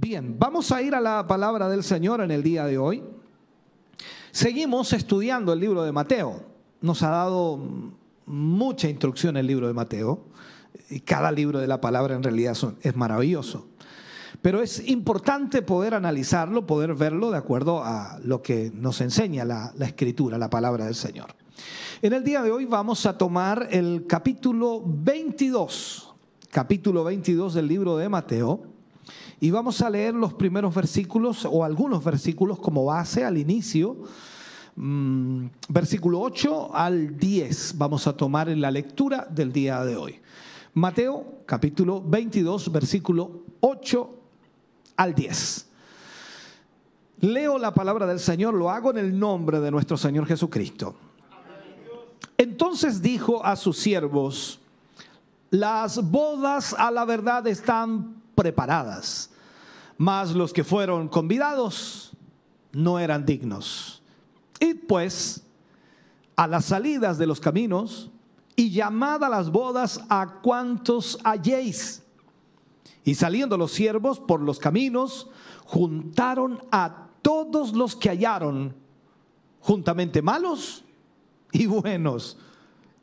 Bien, vamos a ir a la palabra del Señor en el día de hoy. Seguimos estudiando el libro de Mateo. Nos ha dado mucha instrucción el libro de Mateo. Y cada libro de la palabra en realidad es maravilloso. Pero es importante poder analizarlo, poder verlo de acuerdo a lo que nos enseña la, la escritura, la palabra del Señor. En el día de hoy vamos a tomar el capítulo 22, capítulo 22 del libro de Mateo y vamos a leer los primeros versículos o algunos versículos como base al inicio. Mm, versículo 8 al 10 vamos a tomar en la lectura del día de hoy. Mateo capítulo 22, versículo 8 al 10. Leo la palabra del Señor, lo hago en el nombre de nuestro Señor Jesucristo. Entonces dijo a sus siervos, las bodas a la verdad están preparadas, mas los que fueron convidados no eran dignos. Y pues a las salidas de los caminos y llamad a las bodas a cuantos halléis. Y saliendo los siervos por los caminos, juntaron a todos los que hallaron, juntamente malos y buenos.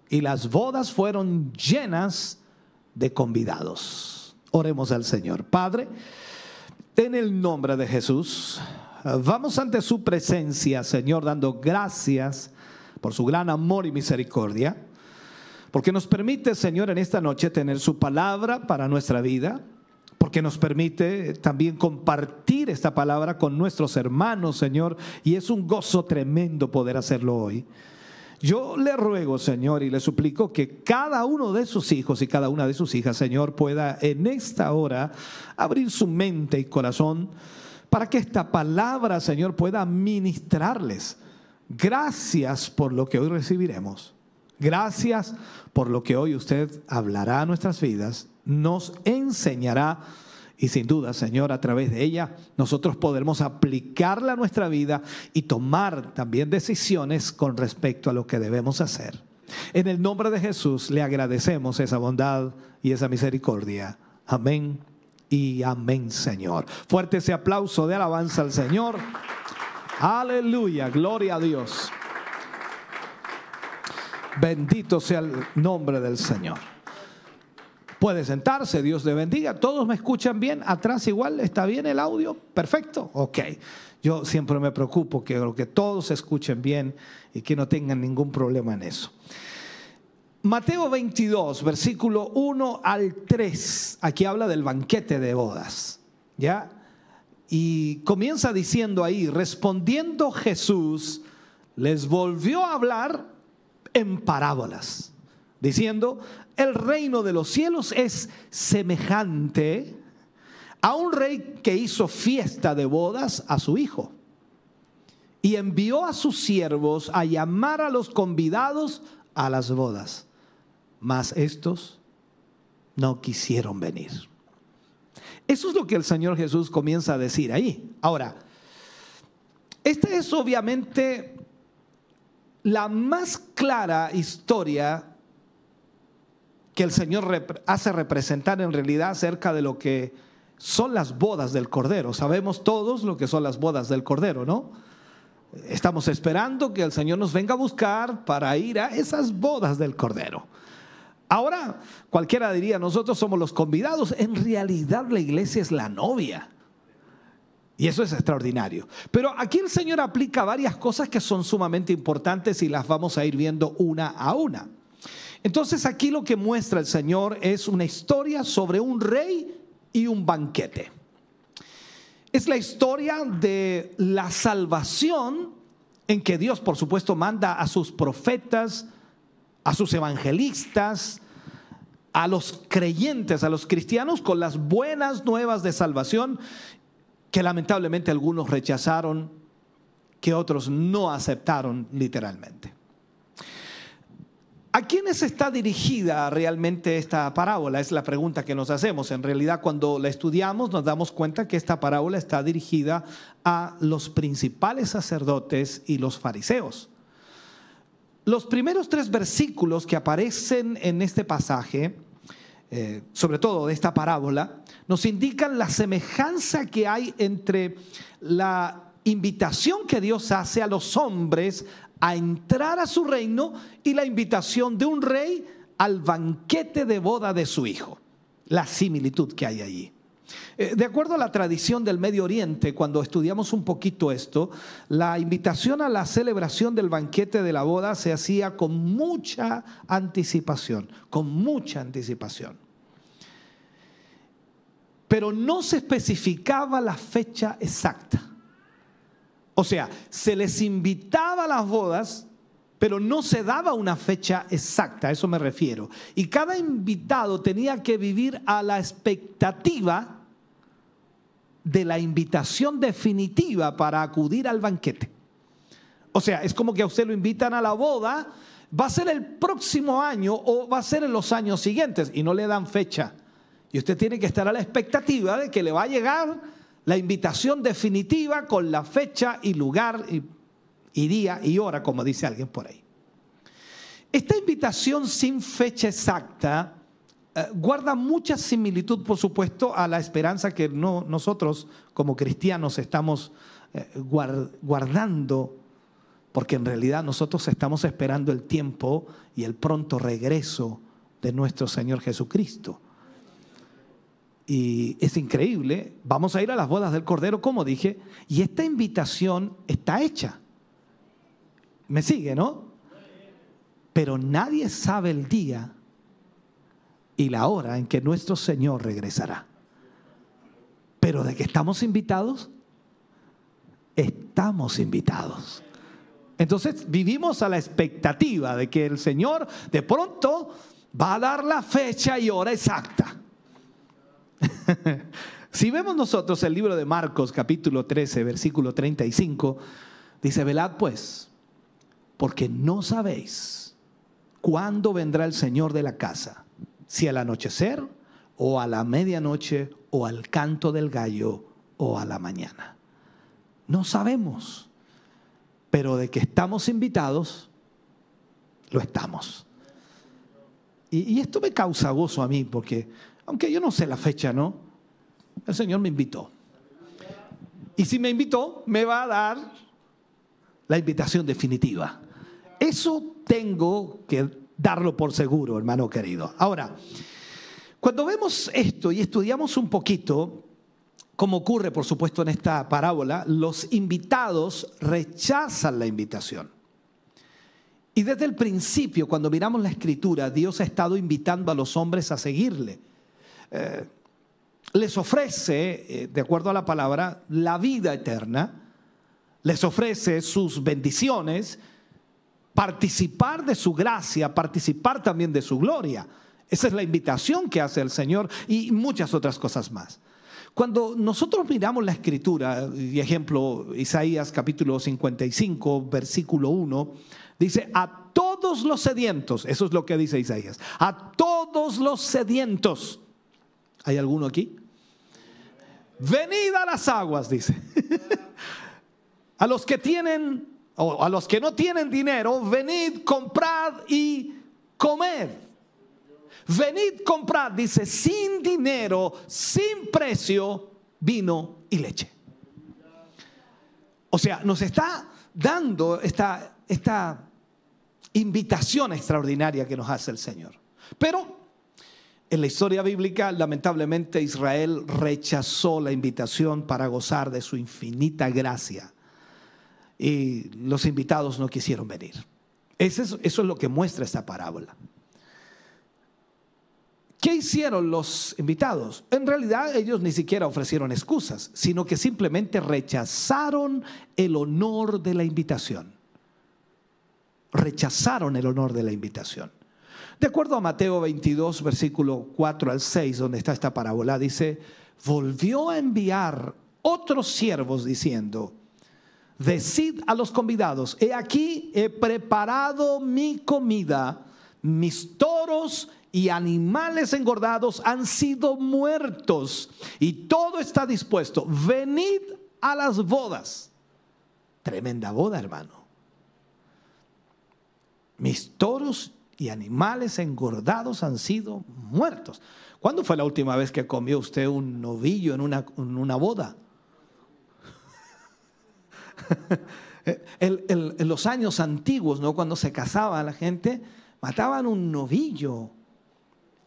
Y las bodas fueron llenas de convidados. Oremos al Señor. Padre, en el nombre de Jesús, vamos ante su presencia, Señor, dando gracias por su gran amor y misericordia, porque nos permite, Señor, en esta noche tener su palabra para nuestra vida, porque nos permite también compartir esta palabra con nuestros hermanos, Señor, y es un gozo tremendo poder hacerlo hoy. Yo le ruego, Señor, y le suplico que cada uno de sus hijos y cada una de sus hijas, Señor, pueda en esta hora abrir su mente y corazón para que esta palabra, Señor, pueda ministrarles. Gracias por lo que hoy recibiremos. Gracias por lo que hoy usted hablará a nuestras vidas, nos enseñará y sin duda, Señor, a través de ella nosotros podremos aplicarla a nuestra vida y tomar también decisiones con respecto a lo que debemos hacer. En el nombre de Jesús le agradecemos esa bondad y esa misericordia. Amén y amén, Señor. Fuerte ese aplauso de alabanza al Señor. Aleluya, gloria a Dios. Bendito sea el nombre del Señor. Puede sentarse, Dios le bendiga. ¿Todos me escuchan bien? ¿Atrás igual? ¿Está bien el audio? Perfecto. Ok. Yo siempre me preocupo que, que todos escuchen bien y que no tengan ningún problema en eso. Mateo 22, versículo 1 al 3. Aquí habla del banquete de bodas. ¿Ya? Y comienza diciendo ahí, respondiendo Jesús, les volvió a hablar en parábolas, diciendo, el reino de los cielos es semejante a un rey que hizo fiesta de bodas a su hijo y envió a sus siervos a llamar a los convidados a las bodas, mas estos no quisieron venir. Eso es lo que el Señor Jesús comienza a decir ahí. Ahora, esta es obviamente la más clara historia que el Señor hace representar en realidad acerca de lo que son las bodas del Cordero. Sabemos todos lo que son las bodas del Cordero, ¿no? Estamos esperando que el Señor nos venga a buscar para ir a esas bodas del Cordero. Ahora, cualquiera diría, nosotros somos los convidados. En realidad la iglesia es la novia. Y eso es extraordinario. Pero aquí el Señor aplica varias cosas que son sumamente importantes y las vamos a ir viendo una a una. Entonces aquí lo que muestra el Señor es una historia sobre un rey y un banquete. Es la historia de la salvación en que Dios, por supuesto, manda a sus profetas, a sus evangelistas, a los creyentes, a los cristianos, con las buenas nuevas de salvación que lamentablemente algunos rechazaron, que otros no aceptaron literalmente. ¿A quiénes está dirigida realmente esta parábola? Es la pregunta que nos hacemos. En realidad, cuando la estudiamos, nos damos cuenta que esta parábola está dirigida a los principales sacerdotes y los fariseos. Los primeros tres versículos que aparecen en este pasaje, eh, sobre todo de esta parábola, nos indican la semejanza que hay entre la invitación que Dios hace a los hombres a entrar a su reino y la invitación de un rey al banquete de boda de su hijo. La similitud que hay allí. Eh, de acuerdo a la tradición del Medio Oriente, cuando estudiamos un poquito esto, la invitación a la celebración del banquete de la boda se hacía con mucha anticipación, con mucha anticipación. Pero no se especificaba la fecha exacta. O sea, se les invitaba a las bodas, pero no se daba una fecha exacta, a eso me refiero. Y cada invitado tenía que vivir a la expectativa de la invitación definitiva para acudir al banquete. O sea, es como que a usted lo invitan a la boda, va a ser el próximo año o va a ser en los años siguientes y no le dan fecha. Y usted tiene que estar a la expectativa de que le va a llegar la invitación definitiva con la fecha y lugar y, día y hora, como dice alguien por ahí. Esta invitación sin fecha exacta eh, guarda mucha similitud, por supuesto, a la esperanza que no, nosotros como cristianos estamos eh, guardando, porque en realidad nosotros estamos esperando el tiempo y el pronto regreso de nuestro Señor Jesucristo. Y es increíble, vamos a ir a las bodas del Cordero, como dije, y esta invitación está hecha. ¿Me sigue, no? Pero nadie sabe el día y la hora en que nuestro Señor regresará. Pero de que estamos invitados, estamos invitados. Entonces vivimos a la expectativa de que el Señor de pronto va a dar la fecha y hora exacta. si vemos nosotros el libro de Marcos capítulo 13, versículo 35, dice, velad pues, porque no sabéis cuándo vendrá el Señor de la casa, si al anochecer o a la medianoche o al canto del gallo o a la mañana. No sabemos, pero de que estamos invitados, lo estamos. Y, y esto me causa gozo a mí, porque aunque yo no sé la fecha, ¿no? El Señor me invitó. Y si me invitó, me va a dar la invitación definitiva. Eso tengo que darlo por seguro, hermano querido. Ahora, cuando vemos esto y estudiamos un poquito, como ocurre por supuesto en esta parábola, los invitados rechazan la invitación. Y desde el principio, cuando miramos la escritura, Dios ha estado invitando a los hombres a seguirle. Eh, les ofrece, eh, de acuerdo a la palabra, la vida eterna, les ofrece sus bendiciones, participar de su gracia, participar también de su gloria. Esa es la invitación que hace el Señor y muchas otras cosas más. Cuando nosotros miramos la escritura, y ejemplo, Isaías capítulo 55, versículo 1, dice, a todos los sedientos, eso es lo que dice Isaías, a todos los sedientos, ¿Hay alguno aquí? Venid a las aguas, dice. a los que tienen, o a los que no tienen dinero, venid, comprad y comed. Venid, comprad, dice, sin dinero, sin precio, vino y leche. O sea, nos está dando esta, esta invitación extraordinaria que nos hace el Señor. Pero en la historia bíblica, lamentablemente, Israel rechazó la invitación para gozar de su infinita gracia. Y los invitados no quisieron venir. Eso es, lo que muestra esta parábola. ¿Qué hicieron los invitados? En realidad ellos ni siquiera ofrecieron excusas, sino que simplemente rechazaron el honor de la invitación. Rechazaron el honor de la invitación. De acuerdo a Mateo 22, versículo 4 al 6, donde está esta parábola, dice, volvió a enviar otros siervos diciendo, decid a los convidados, he aquí he preparado mi comida, mis toros y animales engordados han sido muertos y todo está dispuesto. Venid a las bodas. Tremenda boda, hermano. Mis toros y animales engordados han sido muertos. ¿Cuándo fue la última vez que comió usted un novillo en una, una boda? en los años antiguos, ¿no? cuando se casaba la gente, mataban un novillo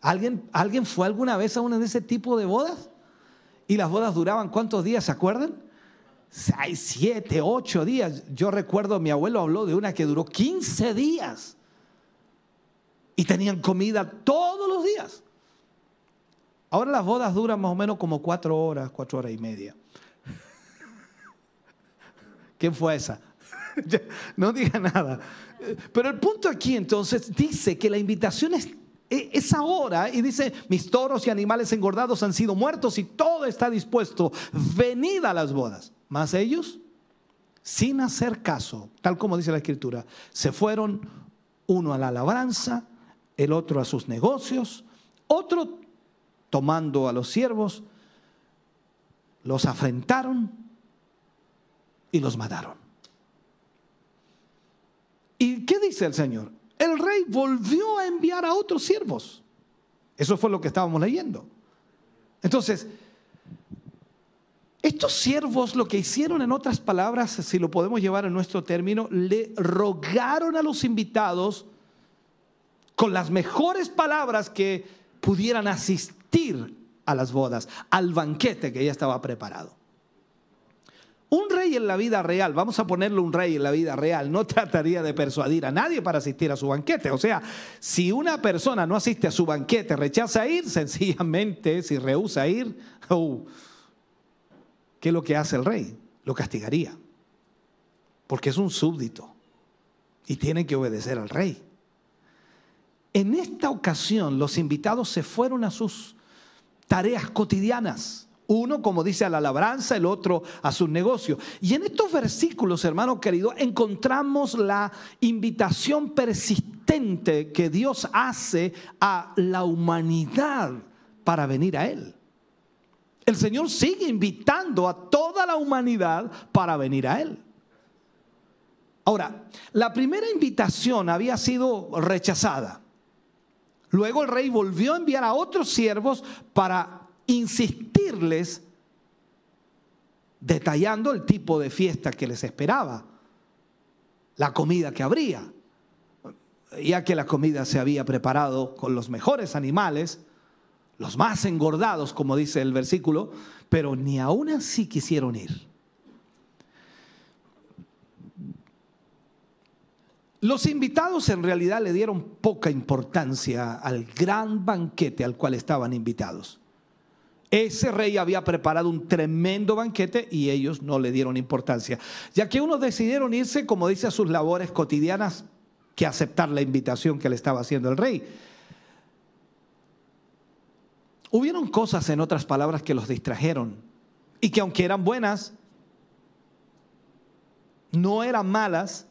¿Alguien, ¿Alguien fue alguna vez a una de ese tipo de bodas? Y las bodas duraban cuántos días, ¿se acuerdan? Seis, siete, ocho días. Yo recuerdo, mi abuelo habló de una que duró 15 días. Y tenían comida todos los días. Ahora las bodas duran más o menos como cuatro horas, cuatro horas y media. ¿Quién fue esa? no diga nada. Pero el punto aquí entonces dice que la invitación es e, es ahora y dice, mis toros y animales engordados han sido muertos y todo está dispuesto. Venid a las bodas. Mas ellos, sin hacer caso, tal como dice la escritura, se fueron uno a la labranza, el otro a sus negocios, otro tomando a los siervos, los afrentaron y los mataron. ¿Y qué dice el Señor? el rey volvió a enviar a otros siervos. Eso fue lo que estábamos leyendo. Entonces, estos siervos lo que hicieron en otras palabras, si lo podemos llevar en nuestro término, le rogaron a los invitados con las mejores palabras que pudieran asistir a las bodas, al banquete que ya estaba preparado. Un rey en la vida real, vamos a ponerle un rey en la vida real, no trataría de persuadir a nadie para asistir a su banquete. O sea, si una persona no asiste a su banquete, rechaza ir, sencillamente, si rehúsa ir, ¿qué es lo que hace el rey? Lo castigaría. Porque es un súbdito y tiene que obedecer al rey. En esta ocasión, los invitados se fueron a sus tareas cotidianas uno, como dice, a la labranza, el otro a sus negocios. Y en estos versículos, hermano querido, encontramos la invitación persistente que Dios hace a la humanidad para venir a Él. El Señor sigue invitando a toda la humanidad para venir a Él. Ahora, la primera invitación había sido rechazada. Luego el rey volvió a enviar a otros siervos para insistirles detallando el tipo de fiesta que les esperaba, la comida que habría, ya que la comida se había preparado con los mejores animales, los más engordados, como dice el versículo, pero ni aún así quisieron ir. Los invitados en realidad le dieron poca importancia al gran banquete al cual estaban invitados. Ese rey había preparado un tremendo banquete y ellos no le dieron importancia, ya que unos decidieron irse, como dice, a sus labores cotidianas que aceptar la invitación que le estaba haciendo el rey. Hubieron cosas, en otras palabras, que los distrajeron y que aunque eran buenas, no eran malas,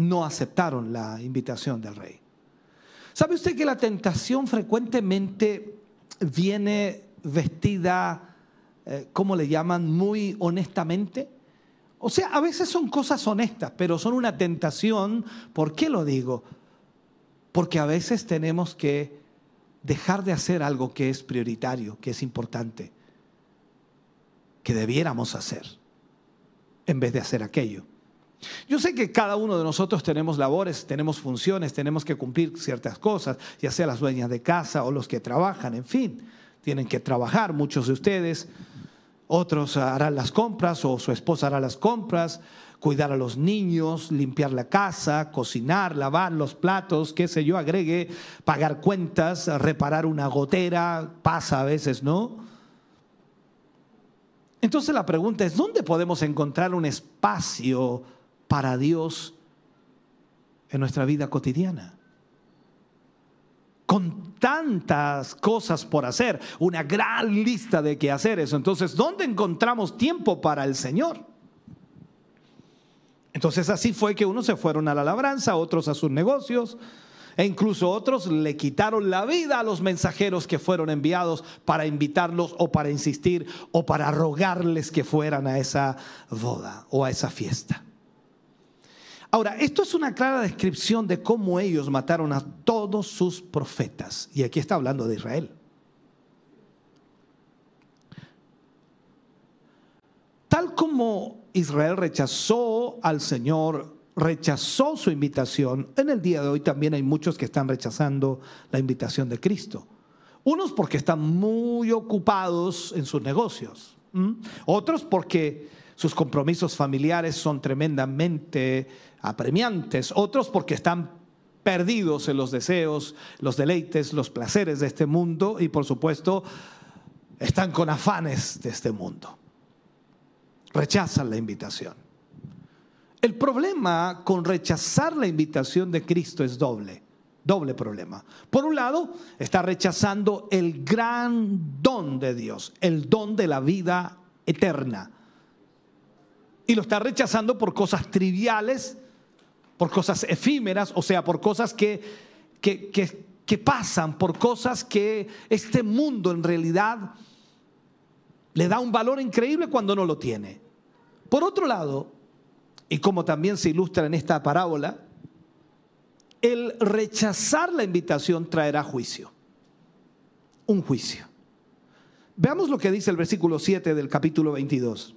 no aceptaron la invitación del rey. ¿Sabe usted que la tentación frecuentemente viene vestida, eh, ¿cómo le llaman? Muy honestamente. O sea, a veces son cosas honestas, pero son una tentación. ¿Por qué lo digo? Porque a veces tenemos que dejar de hacer algo que es prioritario, que es importante, que debiéramos hacer, en vez de hacer aquello. Yo sé que cada uno de nosotros tenemos labores, tenemos funciones, tenemos que cumplir ciertas cosas, ya sea las dueñas de casa o los que trabajan, en fin, tienen que trabajar muchos de ustedes. Otros harán las compras o su esposa hará las compras, cuidar a los niños, limpiar la casa, cocinar, lavar los platos, qué sé yo, agregue, pagar cuentas, reparar una gotera, pasa a veces, ¿no? Entonces la pregunta es, ¿dónde podemos encontrar un espacio para Dios en nuestra vida cotidiana? con tantas cosas por hacer, una gran lista de qué hacer eso. Entonces, ¿dónde encontramos tiempo para el Señor? Entonces así fue que unos se fueron a la labranza, otros a sus negocios, e incluso otros le quitaron la vida a los mensajeros que fueron enviados para invitarlos o para insistir o para rogarles que fueran a esa boda o a esa fiesta. Ahora, esto es una clara descripción de cómo ellos mataron a todos sus profetas. Y aquí está hablando de Israel. Tal como Israel rechazó al Señor, rechazó su invitación, en el día de hoy también hay muchos que están rechazando la invitación de Cristo. Unos porque están muy ocupados en sus negocios, otros porque sus compromisos familiares son tremendamente apremiantes, otros porque están perdidos en los deseos, los deleites, los placeres de este mundo y por supuesto están con afanes de este mundo. Rechazan la invitación. El problema con rechazar la invitación de Cristo es doble, doble problema. Por un lado, está rechazando el gran don de Dios, el don de la vida eterna. Y lo está rechazando por cosas triviales por cosas efímeras, o sea, por cosas que, que, pasan, por cosas que este mundo en realidad le da un valor increíble cuando no lo tiene. Por otro lado, y como también se ilustra en esta parábola, el rechazar la invitación traerá juicio, un juicio. Veamos lo que dice el versículo 7 del capítulo 22.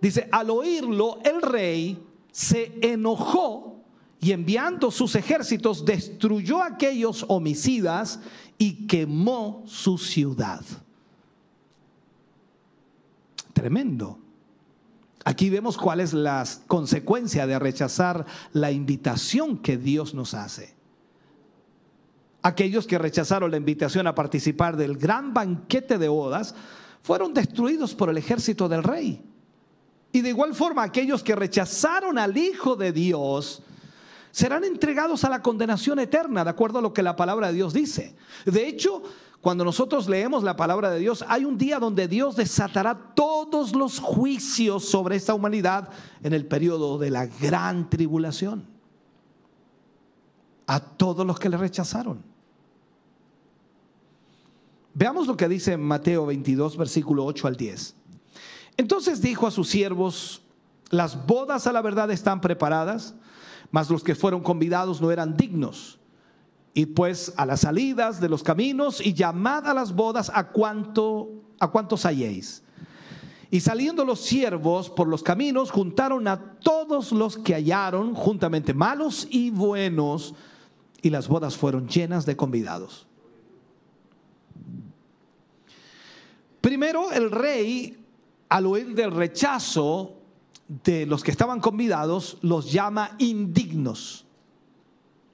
Dice, al oírlo, el rey se enojó y enviando sus ejércitos destruyó a aquellos homicidas y quemó su ciudad. Tremendo. Aquí vemos cuál es la consecuencia de rechazar la invitación que Dios nos hace. Aquellos que rechazaron la invitación a participar del gran banquete de bodas fueron destruidos por el ejército del rey. Y de igual forma aquellos que rechazaron al Hijo de Dios serán entregados a la condenación eterna, de acuerdo a lo que la palabra de Dios dice. De hecho, cuando nosotros leemos la palabra de Dios, hay un día donde Dios desatará todos los juicios sobre esta humanidad en el periodo de la gran tribulación. A todos los que le rechazaron. Veamos lo que dice Mateo 22, versículo 8 al 10. Entonces dijo a sus siervos, las bodas a la verdad están preparadas, mas los que fueron convidados no eran dignos. Y pues a las salidas de los caminos y llamad a las bodas a cuanto a cuantos halléis. Y saliendo los siervos por los caminos, juntaron a todos los que hallaron, juntamente malos y buenos, y las bodas fueron llenas de convidados. Primero el rey al oír del rechazo de los que estaban convidados, los llama indignos.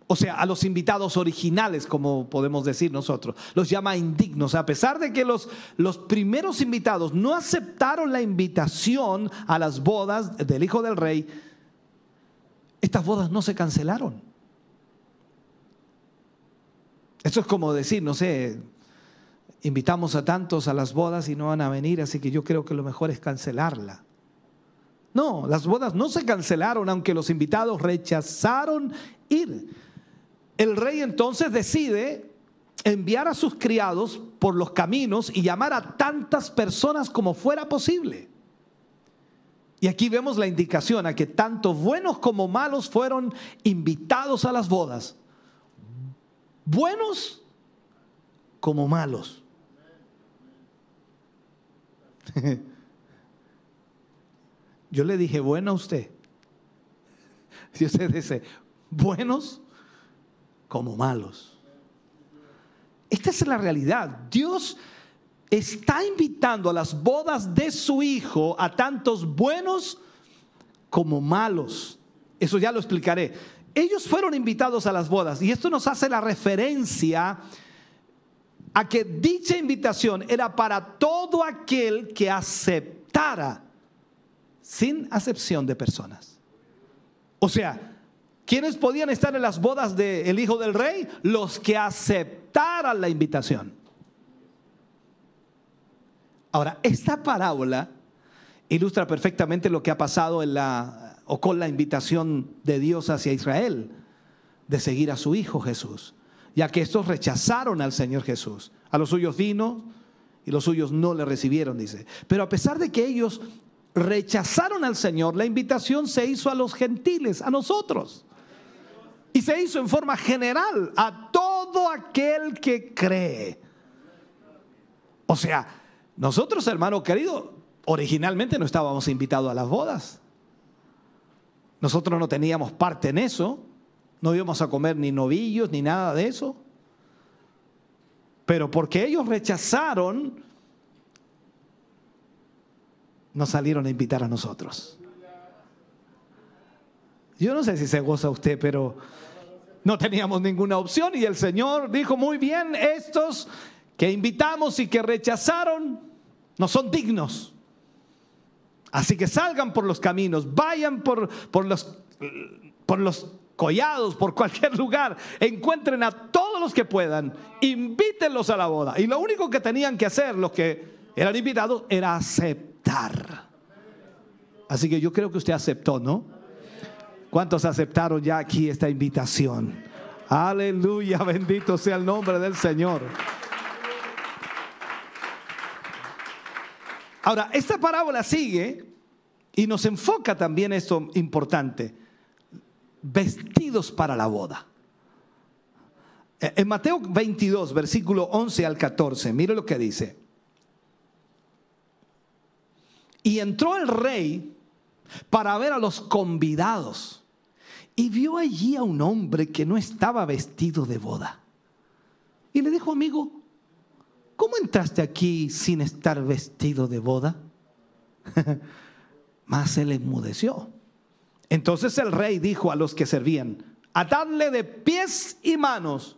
O sea, a los invitados originales, como podemos decir nosotros, los llama indignos. A pesar de que los, los primeros invitados no aceptaron la invitación a las bodas del Hijo del Rey, estas bodas no se cancelaron. Esto es como decir, no sé, invitamos a tantos a las bodas y no van a venir, así que yo creo que lo mejor es cancelarla. No, las bodas no se cancelaron, aunque los invitados rechazaron ir. El rey entonces decide enviar a sus criados por los caminos y llamar a tantas personas como fuera posible. Y aquí vemos la indicación a que tanto buenos como malos fueron invitados a las bodas. Buenos como malos. Yo le dije, bueno a usted. Si usted dice, buenos como malos. Esta es la realidad. Dios está invitando a las bodas de su hijo a tantos buenos como malos. Eso ya lo explicaré. Ellos fueron invitados a las bodas y esto nos hace la referencia a que dicha invitación era para todo aquel que aceptara sin acepción de personas. O sea, ¿Quiénes podían estar en las bodas del hijo del rey? Los que aceptaran la invitación. Ahora, esta parábola ilustra perfectamente lo que ha pasado en la, o con la invitación de Dios hacia Israel de seguir a su Hijo Jesús, ya que estos rechazaron al Señor Jesús. A los suyos vino y los suyos no le recibieron, dice. Pero a pesar de que ellos rechazaron al Señor, la invitación se hizo a los gentiles, a nosotros. Y se hizo en forma general a todo aquel que cree. O sea, nosotros, hermano querido, originalmente no estábamos invitados a las bodas. Nosotros no teníamos parte en eso. No íbamos a comer ni novillos ni nada de eso. Pero porque ellos rechazaron, nos salieron a invitar a nosotros. Yo no sé si se goza usted, pero no teníamos ninguna opción y el Señor dijo, muy bien, estos que invitamos y que rechazaron no son dignos. Así que salgan por los caminos, vayan por, por, los, por los collados, por cualquier lugar, encuentren a todos los que puedan, invítenlos a la boda. Y lo único que tenían que hacer los que eran invitados era aceptar. Así que yo creo que usted aceptó, ¿no? ¿Cuántos aceptaron ya aquí esta invitación? Aleluya, bendito sea el nombre del Señor. Ahora, esta parábola sigue y nos enfoca también esto importante, vestidos para la boda. Eh, en Mateo 22, versículo 11 al 14, mire lo que dice. Y entró el rey para ver a los convidados y vio allí a un hombre que no estaba vestido de boda. Y le dijo, amigo, ¿cómo entraste aquí sin estar vestido de boda? Mas él enmudeció. Entonces el rey dijo a los que servían, atadle de pies y manos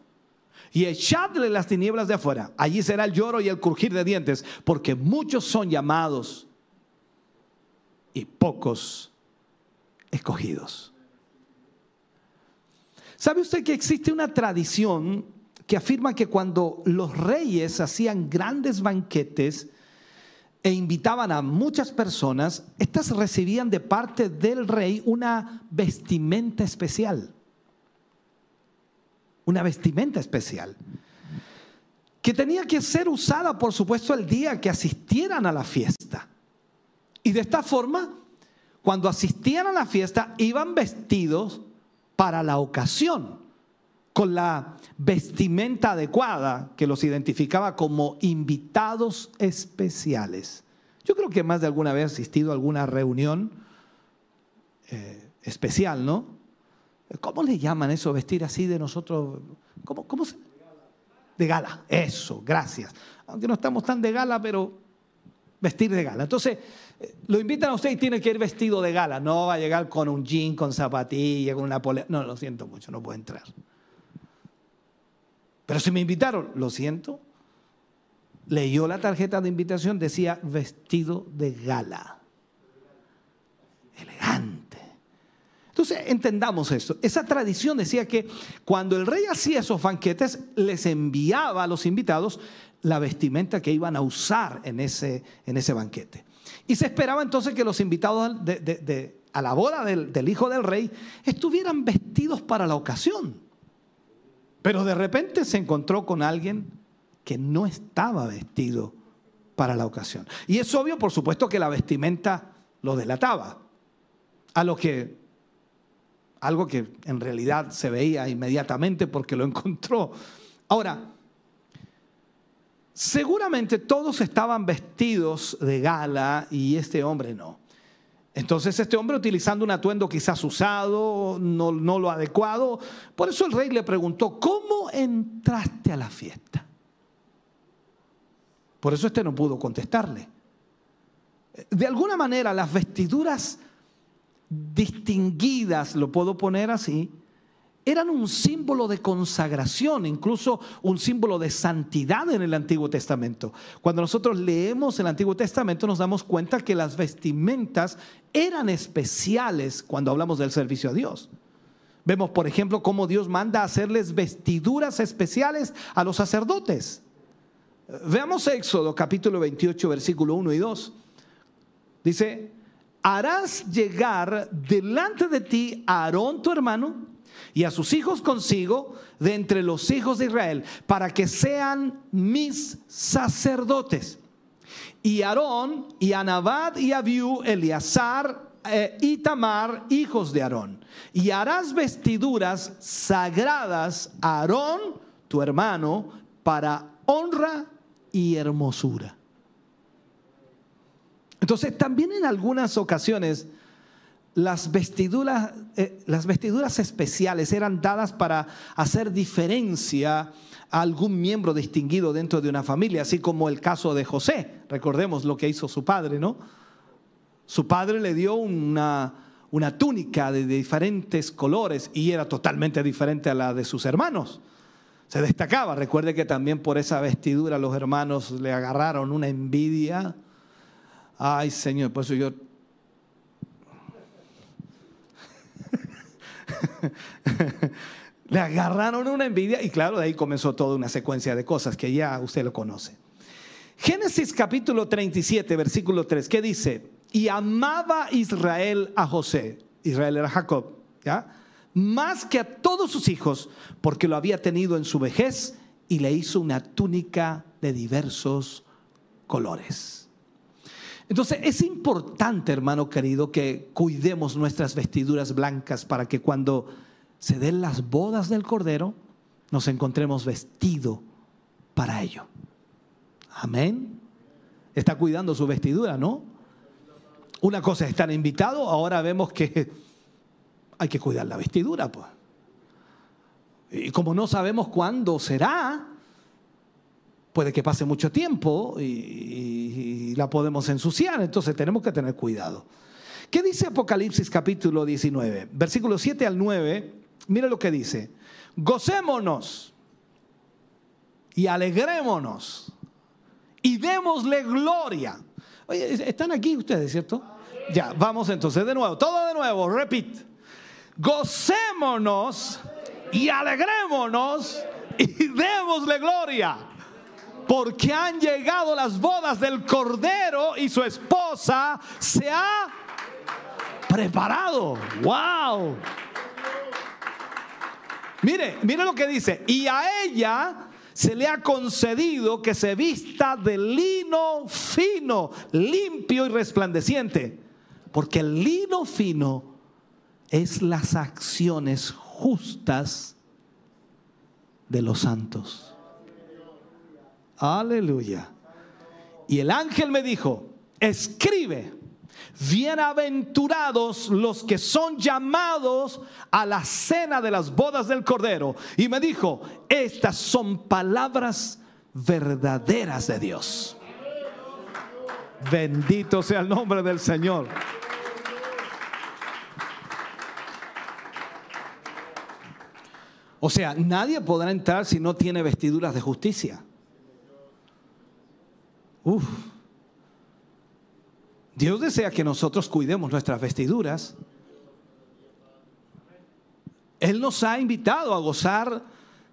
y echadle las tinieblas de afuera. Allí será el lloro y el crujir de dientes, porque muchos son llamados y pocos escogidos. ¿Sabe usted que existe una tradición que afirma que cuando los reyes hacían grandes banquetes e invitaban a muchas personas, estas recibían de parte del rey una vestimenta especial. Una vestimenta especial. Que tenía que ser usada, por supuesto, el día que asistieran a la fiesta. Y de esta forma, cuando asistían a la fiesta, iban vestidos para la ocasión con la vestimenta adecuada que los identificaba como invitados especiales. Yo creo que más de alguna vez ha asistido a alguna reunión eh, especial, ¿no? ¿Cómo le llaman eso, vestir así de nosotros? ¿Cómo, cómo se? De gala, eso, gracias. Aunque no estamos tan de gala, pero vestir de gala. Entonces, eh, lo invitan a usted y tiene que ir vestido de gala. No va a llegar con un jean, con zapatilla, con una polera. No, lo siento mucho, no puede entrar. Pero si me invitaron, lo siento. Leyó la tarjeta de invitación, decía vestido de gala. Elegante. Entonces, entendamos esto. Esa tradición decía que cuando el rey hacía esos banquetes, les enviaba a los invitados la vestimenta que iban a usar en ese, en ese banquete. Y se esperaba entonces que los invitados a la boda del hijo del rey estuvieran vestidos para la ocasión. Pero de repente se encontró con alguien que no estaba vestido para la ocasión. Y es obvio, por supuesto, que la vestimenta lo delataba. A lo que, algo que en realidad se veía inmediatamente porque lo encontró. Ahora, seguramente todos estaban vestidos de gala y este hombre no. Entonces este hombre utilizando un atuendo quizás usado, no, no, lo adecuado, por eso el rey le preguntó, ¿cómo entraste a la fiesta? Por eso este no pudo contestarle. De alguna manera las vestiduras distinguidas, lo puedo poner así, eran un símbolo de consagración, incluso un símbolo de santidad en el Antiguo Testamento. Cuando nosotros leemos el Antiguo Testamento nos damos cuenta que las vestimentas eran especiales cuando hablamos del servicio a Dios. Vemos, por ejemplo, cómo Dios manda hacerles vestiduras especiales a los sacerdotes. Veamos Éxodo capítulo 28, versículo 1 y 2. Dice, harás llegar delante de ti a Aarón tu hermano y a sus hijos consigo de entre los hijos de Israel, para que sean mis sacerdotes. Y Aarón y Anabad y Abiú, Eleazar eh, y Tamar, hijos de Aarón. Y harás vestiduras sagradas a Aarón, tu hermano, para honra y hermosura. Entonces, también en algunas ocasiones las vestiduras, eh, las vestiduras especiales eran dadas para hacer diferencia a algún miembro distinguido dentro de una familia, así como el caso de José. Recordemos lo que hizo su padre, ¿no? Su padre le dio una, una túnica de diferentes colores y era totalmente diferente a la de sus hermanos se destacaba. Recuerde que también por esa vestidura los hermanos le agarraron una envidia. Ay, Señor, por eso yo... le agarraron una envidia y claro, de ahí comenzó toda una secuencia de cosas que ya usted lo conoce. Génesis capítulo 37, versículo 3, ¿qué dice? Y amaba Israel a José. Israel era Jacob, más que a todos sus hijos, porque lo había tenido en su vejez y le hizo una túnica de diversos colores. Entonces es importante, hermano querido, que cuidemos nuestras vestiduras blancas para que cuando se den las bodas del Cordero, nos encontremos vestido para ello. Amén. Está cuidando su vestidura, ¿no? Una cosa es estar invitado, ahora vemos que hay que cuidar la vestidura, pues. Y como no sabemos cuándo será, puede que pase mucho tiempo y, la podemos ensuciar, entonces tenemos que tener cuidado. ¿Qué dice Apocalipsis capítulo 19? Versículo 7 al 9, mire lo que dice. Gocémonos y alegrémonos y démosle gloria. Oye, están aquí ustedes, ¿cierto? Ya, vamos entonces de nuevo, todo de nuevo, repite gocémonos y alegrémonos y démosle gloria. Porque han llegado las bodas del Cordero y su esposa se ha preparado. ¡Wow! Mire, mire lo que dice. Y a ella se le ha concedido que se vista de lino fino, limpio y resplandeciente. Porque el lino fino es las acciones justas de los santos. Aleluya. Y el ángel me dijo, escribe, bienaventurados los que son llamados a la cena de las bodas del Cordero. Y me dijo, estas son palabras verdaderas de Dios. Bendito sea el nombre del Señor. O sea, nadie podrá entrar si no tiene vestiduras de justicia. Uf. Dios desea que nosotros cuidemos nuestras vestiduras. Él nos ha invitado a gozar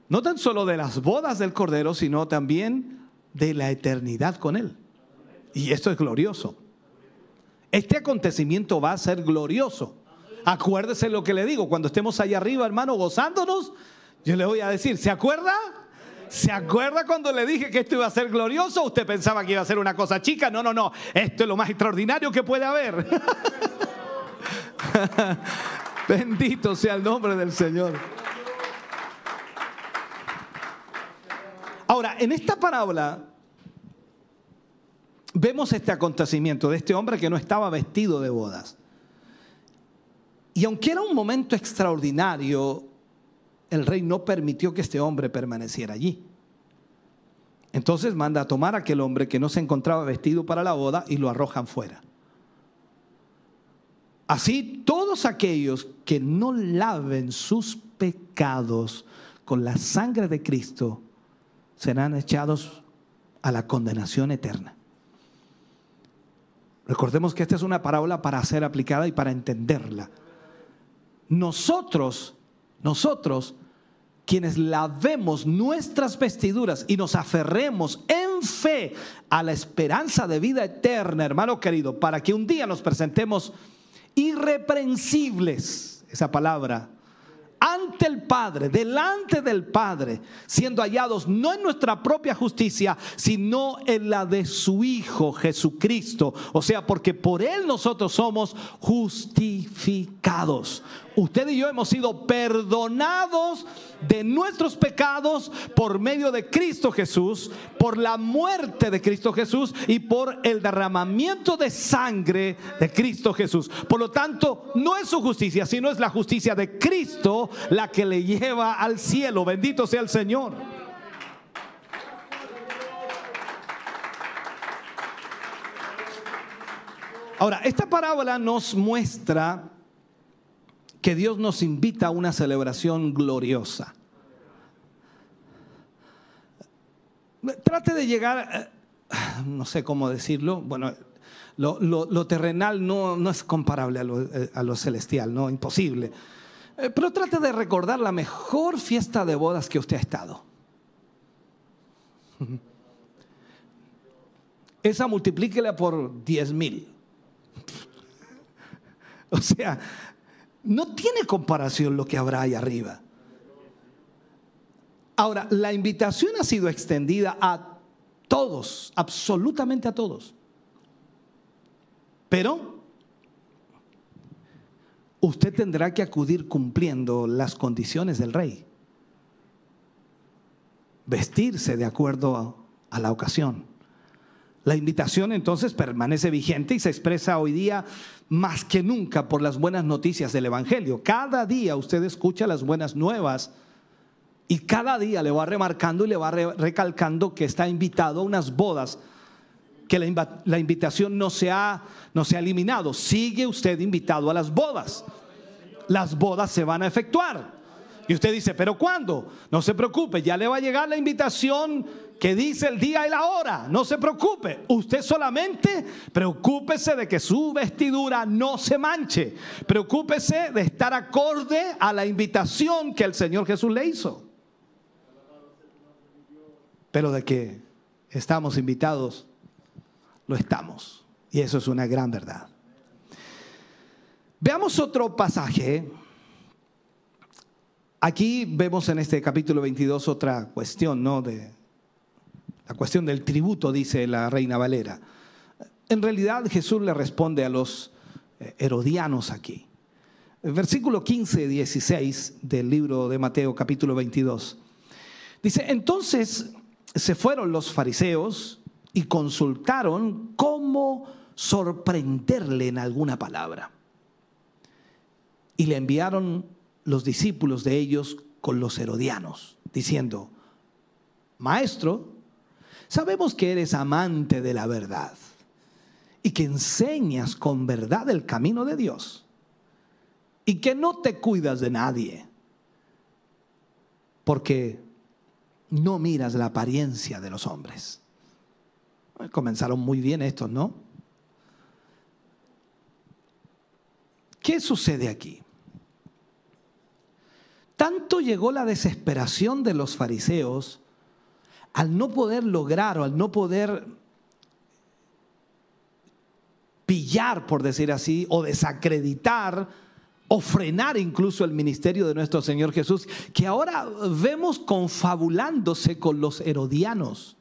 no tan solo de las bodas del Cordero, sino también de la eternidad con Él. Y esto es glorioso. Este acontecimiento va a ser glorioso. Acuérdese lo que le digo, cuando estemos allá arriba, hermano, gozándonos, yo le voy a decir, ¿se acuerda? ¿Se acuerda cuando le dije que esto iba a ser glorioso? ¿Usted pensaba que iba a ser una cosa chica? No, no, no. Esto es lo más extraordinario que puede haber. Bendito sea el nombre del Señor. Ahora, en esta parábola vemos este acontecimiento de este hombre que no estaba vestido de bodas. Y aunque era un momento extraordinario, el rey no permitió que este hombre permaneciera allí. Entonces manda a tomar a aquel hombre que no se encontraba vestido para la boda y lo arrojan fuera. Así todos aquellos que no laven sus pecados con la sangre de Cristo serán echados a la condenación eterna. Recordemos que esta es una parábola para ser aplicada y para entenderla. Nosotros nosotros, quienes lavemos nuestras vestiduras y nos aferremos en fe a la esperanza de vida eterna, hermano querido, para que un día nos presentemos irreprensibles, esa palabra, ante el Padre, delante del Padre, siendo hallados no en nuestra propia justicia, sino en la de su Hijo Jesucristo. O sea, porque por Él nosotros somos justificados. Usted y yo hemos sido perdonados de nuestros pecados por medio de Cristo Jesús, por la muerte de Cristo Jesús y por el derramamiento de sangre de Cristo Jesús. Por lo tanto, no es su justicia, sino es la justicia de Cristo la que le lleva al cielo. Bendito sea el Señor. Ahora, esta parábola nos muestra que Dios nos invita a una celebración gloriosa. Trate de llegar, eh, no sé cómo decirlo, bueno, lo, terrenal no, es comparable a lo, eh, a lo, celestial, no, imposible. Eh, pero trate de recordar la mejor fiesta de bodas que usted ha estado. Esa multiplíquela por 10 mil. O sea, no tiene comparación lo que habrá ahí arriba. Ahora, la invitación ha sido extendida a todos, absolutamente a todos. Pero usted tendrá que acudir cumpliendo las condiciones del rey. Vestirse de acuerdo a, la ocasión. La invitación entonces permanece vigente y se expresa hoy día más que nunca por las buenas noticias del Evangelio. Cada día usted escucha las buenas nuevas y cada día le va remarcando y le va recalcando que está invitado a unas bodas, que la, invitación no se, ha, no se ha eliminado. Sigue usted invitado a las bodas. Las bodas se van a efectuar. Y usted dice, pero ¿cuándo? No se preocupe, ya le va a llegar la invitación que dice el día y la hora. No se preocupe. Usted solamente preocúpese de que su vestidura no se manche. Preocúpese de estar acorde a la invitación que el Señor Jesús le hizo. Pero de que estamos invitados, lo estamos. Y eso es una gran verdad. Veamos otro pasaje. Aquí vemos en este capítulo 22 otra cuestión, ¿no? De, la cuestión del tributo, dice la reina Valera. En realidad Jesús le responde a los eh, herodianos aquí. versículo 15, 16 del libro de Mateo capítulo 22. Dice, entonces se fueron los fariseos y consultaron cómo sorprenderle en alguna palabra. Y le enviaron los discípulos de ellos con los herodianos, diciendo, Maestro, Sabemos que eres amante de la verdad y que enseñas con verdad el camino de Dios y que no te cuidas de nadie porque no miras la apariencia de los hombres. Comenzaron muy bien estos, ¿no? ¿Qué sucede aquí? Tanto llegó la desesperación de los fariseos al no poder lograr o al no poder pillar, por decir así, o desacreditar o frenar incluso el ministerio de nuestro Señor Jesús, que ahora vemos confabulándose con los herodianos.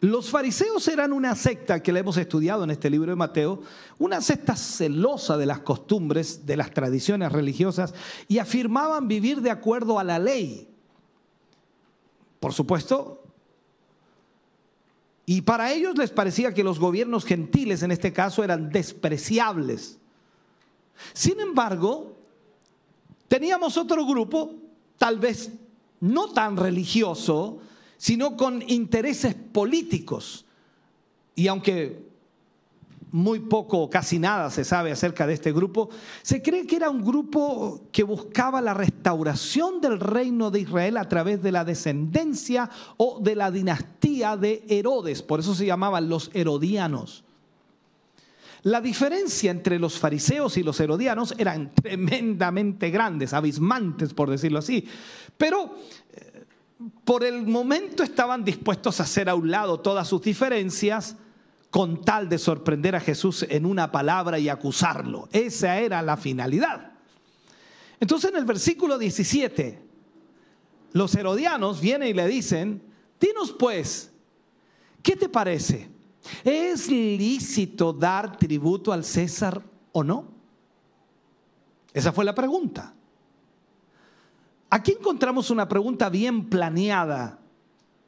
Los fariseos eran una secta que le hemos estudiado en este libro de Mateo, una secta celosa de las costumbres, de las tradiciones religiosas, y afirmaban vivir de acuerdo a la ley. Por supuesto. Y para ellos les parecía que los gobiernos gentiles en este caso eran despreciables. Sin embargo, teníamos otro grupo, tal vez no tan religioso, sino con intereses políticos. Y aunque muy poco o casi nada se sabe acerca de este grupo. Se cree que era un grupo que buscaba la restauración del reino de Israel a través de la descendencia o de la dinastía de Herodes. Por eso se llamaban los herodianos. La diferencia entre los fariseos y los herodianos eran tremendamente grandes, abismantes por decirlo así. Pero eh, por el momento estaban dispuestos a hacer a un lado todas sus diferencias con tal de sorprender a Jesús en una palabra y acusarlo. Esa era la finalidad. Entonces en el versículo 17, los herodianos vienen y le dicen, dinos pues, ¿qué te parece? ¿Es lícito dar tributo al César o no? Esa fue la pregunta. Aquí encontramos una pregunta bien planeada,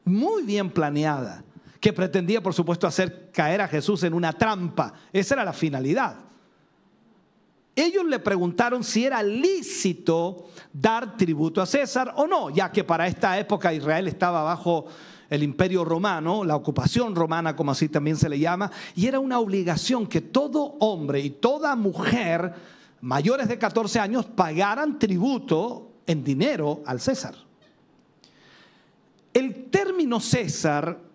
muy bien planeada que pretendía, por supuesto, hacer caer a Jesús en una trampa. Esa era la finalidad. Ellos le preguntaron si era lícito dar tributo a César o no, ya que para esta época Israel estaba bajo el imperio romano, la ocupación romana como así también se le llama, y era una obligación que todo hombre y toda mujer mayores de 14 años pagaran tributo en dinero al César. El término César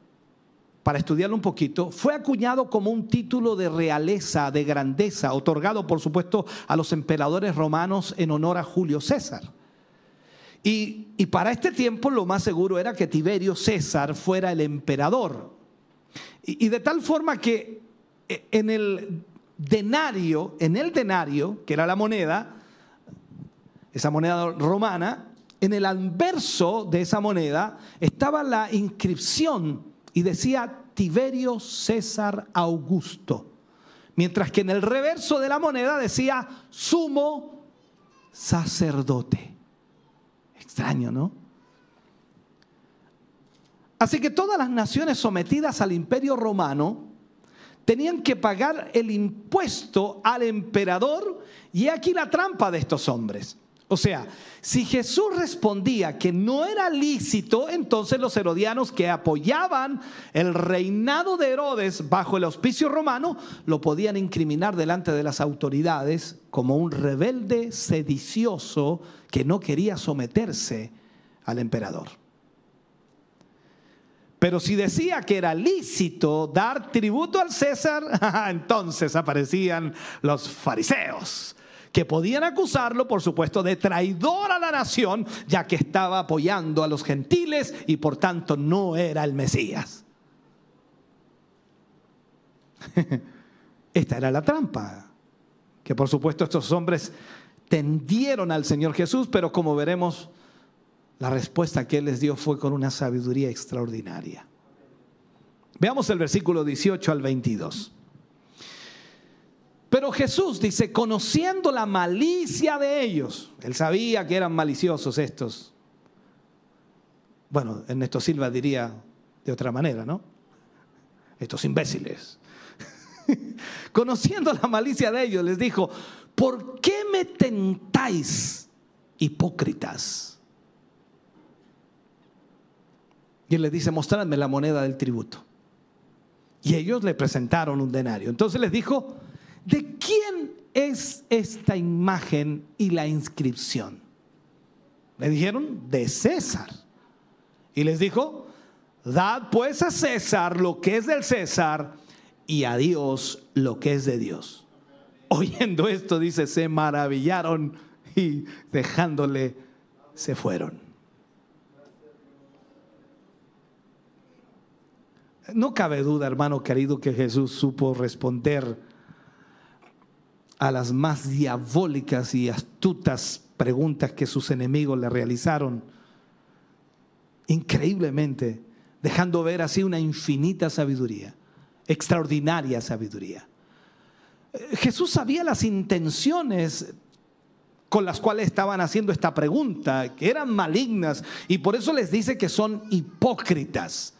para estudiarlo un poquito, fue acuñado como un título de realeza, de grandeza, otorgado por supuesto a los emperadores romanos en honor a Julio César. Y, y, para este tiempo lo más seguro era que Tiberio César fuera el emperador. Y, y de tal forma que eh, en el denario, en el denario, que era la moneda, esa moneda romana, en el anverso de esa moneda estaba la inscripción y decía Tiberio César Augusto, mientras que en el reverso de la moneda decía sumo sacerdote. Extraño, ¿no? Así que todas las naciones sometidas al imperio romano tenían que pagar el impuesto al emperador y aquí la trampa de estos hombres. O sea, si Jesús respondía que no era lícito, entonces los herodianos que apoyaban el reinado de Herodes bajo el auspicio romano lo podían incriminar delante de las autoridades como un rebelde sedicioso que no quería someterse al emperador. Pero si decía que era lícito dar tributo al César, entonces aparecían los fariseos que podían acusarlo, por supuesto, de traidor a la nación, ya que estaba apoyando a los gentiles y por tanto no era el Mesías. Esta era la trampa, que por supuesto estos hombres tendieron al Señor Jesús, pero como veremos, la respuesta que Él les dio fue con una sabiduría extraordinaria. Veamos el versículo 18 al 22. Pero Jesús dice, conociendo la malicia de ellos, él sabía que eran maliciosos estos. Bueno, Ernesto Silva diría de otra manera, ¿no? Estos imbéciles. conociendo la malicia de ellos, les dijo, ¿por qué me tentáis, hipócritas? Y él les dice, mostradme la moneda del tributo. Y ellos le presentaron un denario. Entonces les dijo, ¿de quién es esta imagen y la inscripción? Le dijeron, de César. Y les dijo, dad pues a César lo que es del César y a Dios lo que es de Dios. Oyendo esto, dice, se maravillaron y dejándole, se fueron. No cabe duda, hermano querido, que Jesús supo responder a las más diabólicas y astutas preguntas que sus enemigos le realizaron. Increíblemente, dejando ver así una infinita sabiduría, extraordinaria sabiduría. Jesús sabía las intenciones con las cuales estaban haciendo esta pregunta, que eran malignas, y por eso les dice que son hipócritas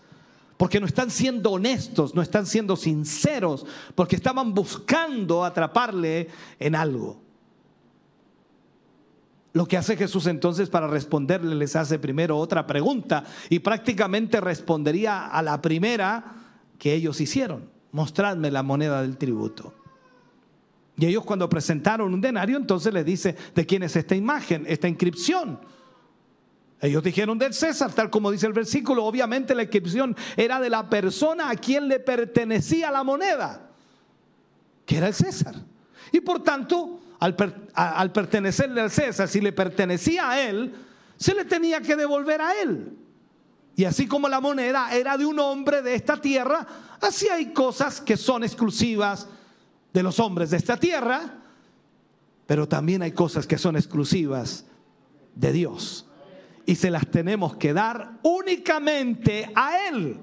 porque no están siendo honestos, no están siendo sinceros, porque estaban buscando atraparle en algo. Lo que hace Jesús entonces para responderle les hace primero otra pregunta y prácticamente respondería a la primera que ellos hicieron. Mostradme la moneda del tributo. Y ellos cuando presentaron un denario entonces le dice, ¿de quién es esta imagen, esta inscripción? Ellos dijeron del César, tal como dice el versículo. Obviamente la inscripción era de la persona a quien le pertenecía la moneda. que era el César. Y por tanto, al, al pertenecerle al César, si le pertenecía a él, se le tenía que devolver a él. Y así como la moneda era de un hombre de esta tierra, así hay cosas que son exclusivas de los hombres de esta tierra, pero también hay cosas que son exclusivas de Dios. Y se las tenemos que dar únicamente a Él.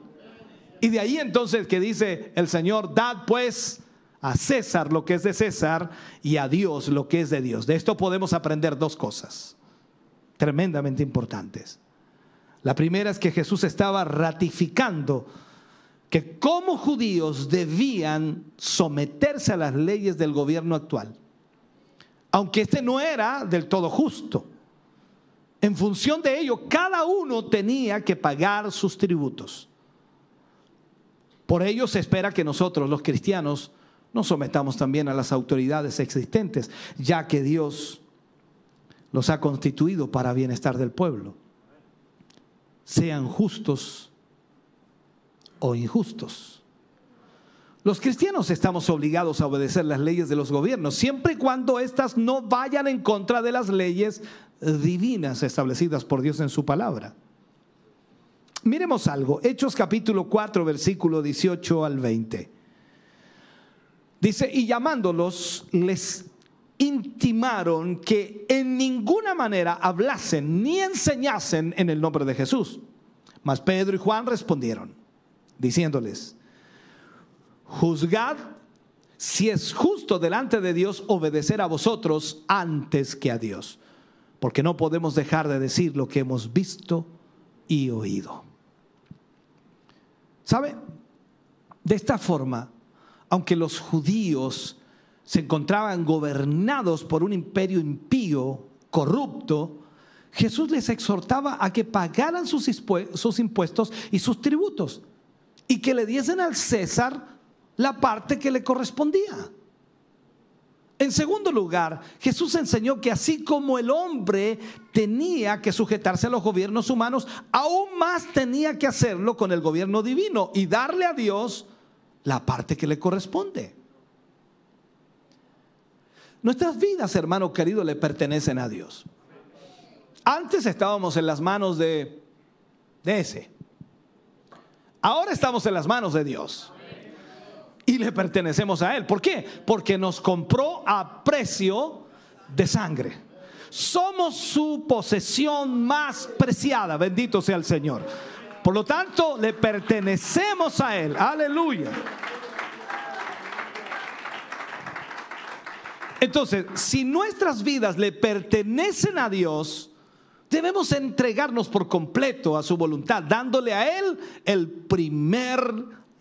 Y de ahí entonces que dice el Señor, dad pues a César lo que es de César y a Dios lo que es de Dios. De esto podemos aprender dos cosas tremendamente importantes. La primera es que Jesús estaba ratificando que como judíos debían someterse a las leyes del gobierno actual, aunque este no era del todo justo. En función de ello, cada uno tenía que pagar sus tributos. Por ello se espera que nosotros, los cristianos, nos sometamos también a las autoridades existentes, ya que Dios los ha constituido para bienestar del pueblo. Sean justos o injustos. Los cristianos estamos obligados a obedecer las leyes de los gobiernos, siempre y cuando éstas no vayan en contra de las leyes divinas establecidas por Dios en su palabra. Miremos algo, Hechos capítulo 4, versículo 18 al 20. Dice, y llamándolos, les intimaron que en ninguna manera hablasen ni enseñasen en el nombre de Jesús. Mas Pedro y Juan respondieron, diciéndoles, juzgad si es justo delante de Dios obedecer a vosotros antes que a Dios, porque no podemos dejar de decir lo que hemos visto y oído. ¿Sabe? De esta forma, aunque los judíos se encontraban gobernados por un imperio impío, corrupto, Jesús les exhortaba a que pagaran sus, impuestos y sus tributos y que le diesen al César la parte que le correspondía. En segundo lugar, Jesús enseñó que así como el hombre tenía que sujetarse a los gobiernos humanos, aún más tenía que hacerlo con el gobierno divino y darle a Dios la parte que le corresponde. Nuestras vidas, hermano querido, le pertenecen a Dios. Antes estábamos en las manos de, de ese. Ahora estamos en las manos de Dios. Y le pertenecemos a Él. ¿Por qué? Porque nos compró a precio de sangre. Somos su posesión más preciada. Bendito sea el Señor. Por lo tanto, le pertenecemos a Él. Aleluya. Entonces, si nuestras vidas le pertenecen a Dios, debemos entregarnos por completo a su voluntad, dándole a Él el primer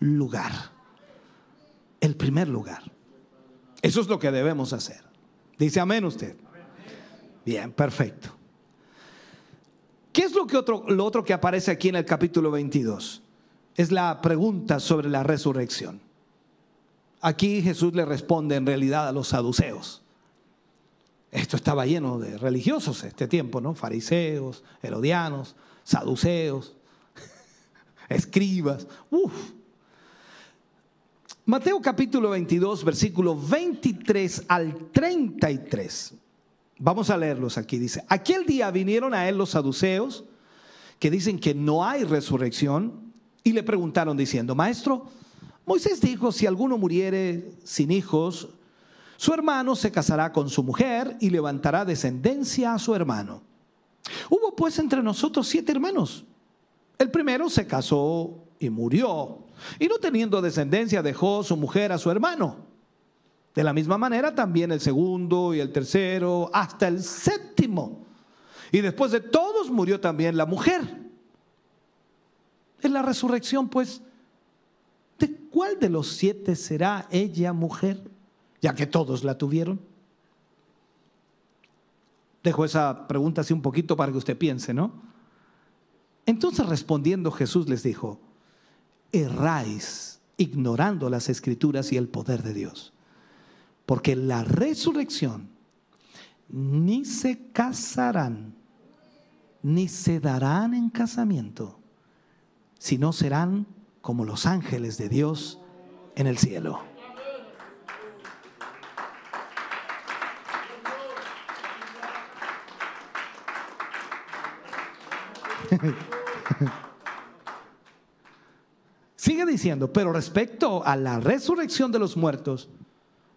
lugar. El primer lugar. Eso es lo que debemos hacer. Dice amén usted. Bien, perfecto. ¿Qué es lo, que otro, lo otro que aparece aquí en el capítulo 22? Es la pregunta sobre la resurrección. Aquí Jesús le responde en realidad a los saduceos. Esto estaba lleno de religiosos este tiempo, ¿no? Fariseos, herodianos, saduceos, escribas. Uf. Mateo capítulo 22, versículo 23 al 33. Vamos a leerlos aquí. Dice, aquel día vinieron a él los saduceos que dicen que no hay resurrección y le preguntaron diciendo, maestro, Moisés dijo, si alguno muriere sin hijos, su hermano se casará con su mujer y levantará descendencia a su hermano. Hubo pues entre nosotros siete hermanos. El primero se casó y murió, y no teniendo descendencia dejó su mujer a su hermano. De la misma manera también el segundo y el tercero, hasta el séptimo. Y después de todos murió también la mujer. En la resurrección, pues, ¿De cuál de los siete será ella mujer? Ya que todos la tuvieron. Dejo esa pregunta así un poquito para que usted piense, ¿no? Entonces respondiendo Jesús les dijo, erráis ignorando las escrituras y el poder de Dios. Porque la resurrección ni se casarán, ni se darán en casamiento, sino serán como los ángeles de Dios en el cielo. Sigue diciendo, pero respecto a la resurrección de los muertos,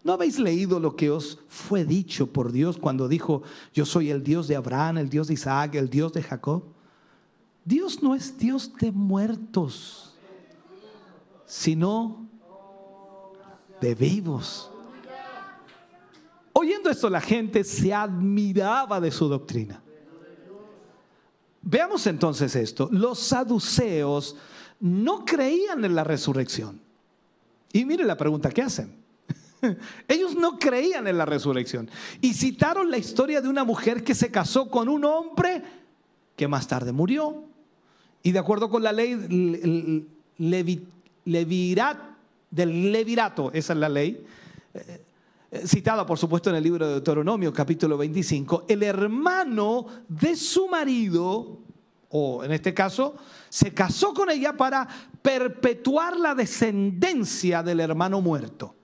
¿no habéis leído lo que os fue dicho por Dios cuando dijo, yo soy el Dios de Abraham, el Dios de Isaac, el Dios de Jacob? Dios no es Dios de muertos, sino de vivos. Oyendo esto, la gente se admiraba de su doctrina. Veamos entonces esto. Los saduceos no creían en la resurrección. Y mire la pregunta que hacen. Ellos no creían en la resurrección. Y citaron la historia de una mujer que se casó con un hombre que más tarde murió. Y de acuerdo con la ley del levirato, esa es la ley, eh, eh, citada por supuesto en el libro de Deuteronomio capítulo 25, el hermano de su marido, en este caso, se casó con ella para perpetuar la descendencia del hermano muerto.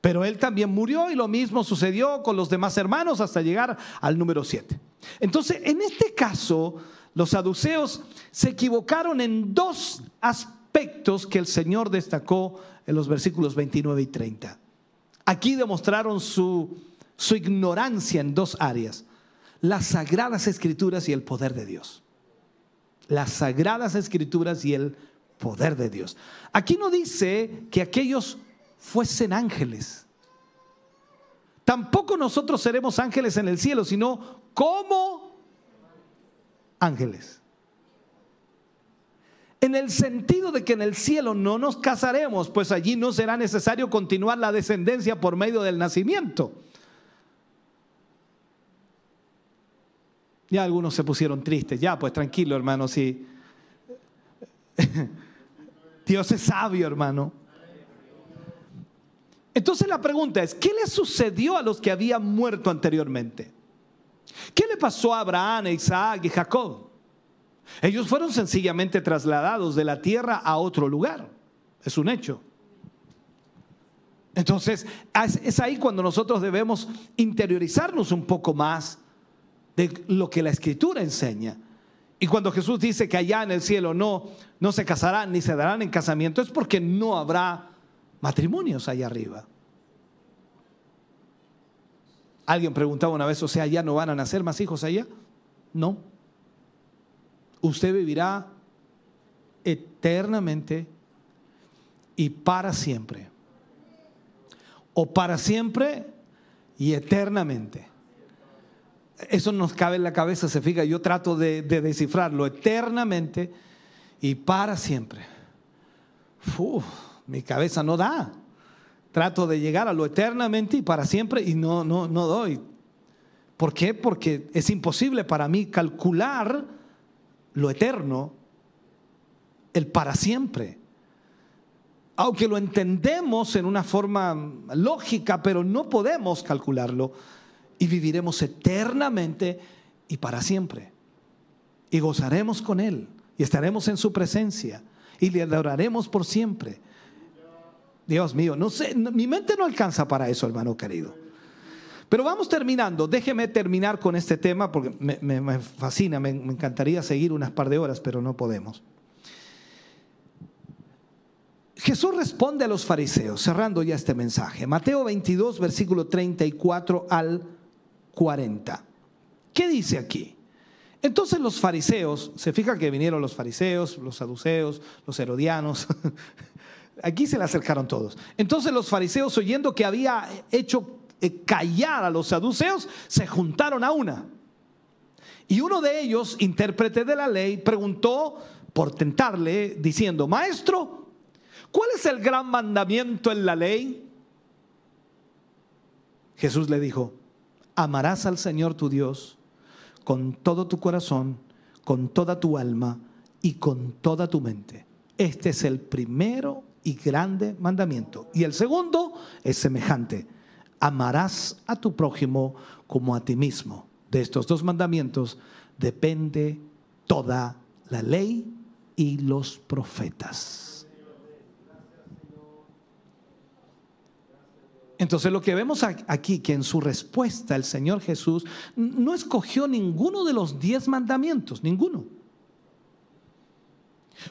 Pero él también murió y lo mismo sucedió con los demás hermanos hasta llegar al número 7. Entonces, en este caso, los saduceos se equivocaron en dos aspectos que el Señor destacó en los versículos 29 y 30. Aquí demostraron su, su ignorancia en dos áreas, las sagradas escrituras y el poder de Dios. Las sagradas escrituras y el poder de Dios. Aquí no dice que aquellos fuesen ángeles. Tampoco nosotros seremos ángeles en el cielo, sino como ángeles. En el sentido de que en el cielo no nos casaremos, pues allí no será necesario continuar la descendencia por medio del nacimiento. Ya algunos se pusieron tristes. Ya, pues tranquilo, hermano, si Dios es sabio, hermano. Entonces la pregunta es, ¿qué le sucedió a los que habían muerto anteriormente? ¿Qué le pasó a Abraham, Isaac y Jacob? Ellos fueron sencillamente trasladados de la tierra a otro lugar. Es un hecho. Entonces, es ahí cuando nosotros debemos interiorizarnos un poco más de lo que la escritura enseña. Y cuando Jesús dice que allá en el cielo no, no se casarán ni se darán en casamiento, es porque no habrá matrimonios allá arriba. Alguien preguntaba una vez, o sea, ¿ya no van a nacer más hijos allá? No usted vivirá eternamente y para siempre. O para siempre y eternamente. Eso nos cabe en la cabeza, se fija, yo trato de, descifrarlo eternamente y para siempre. mi cabeza no da. Trato de llegar a lo eternamente y para siempre y no, no, no doy. ¿Por qué? Porque es imposible para mí calcular lo eterno, el para siempre. Aunque lo entendemos en una forma lógica, pero no podemos calcularlo y viviremos eternamente y para siempre. Y gozaremos con Él y estaremos en su presencia y le adoraremos por siempre. Dios mío, no sé, mi mente no alcanza para eso, hermano querido. Pero vamos terminando. Déjeme terminar con este tema porque me, fascina, me, me encantaría seguir unas par de horas, pero no podemos. Jesús responde a los fariseos, cerrando ya este mensaje. Mateo 22, versículo 34 al 40. ¿Qué dice aquí? Entonces los fariseos, se fija que vinieron los fariseos, los saduceos, los herodianos, aquí se le acercaron todos. Entonces los fariseos, oyendo que había hecho eh, callar a los saduceos, se juntaron a una. Y uno de ellos, intérprete de la ley, preguntó por tentarle, diciendo, Maestro, ¿cuál es el gran mandamiento en la ley? Jesús le dijo, amarás al Señor tu Dios con todo tu corazón, con toda tu alma y con toda tu mente. Este es el primero y grande mandamiento. Y el segundo es semejante amarás a tu prójimo como a ti mismo. De estos dos mandamientos depende toda la ley y los profetas. Entonces lo que vemos aquí, que en su respuesta el Señor Jesús no escogió ninguno de los diez mandamientos, ninguno.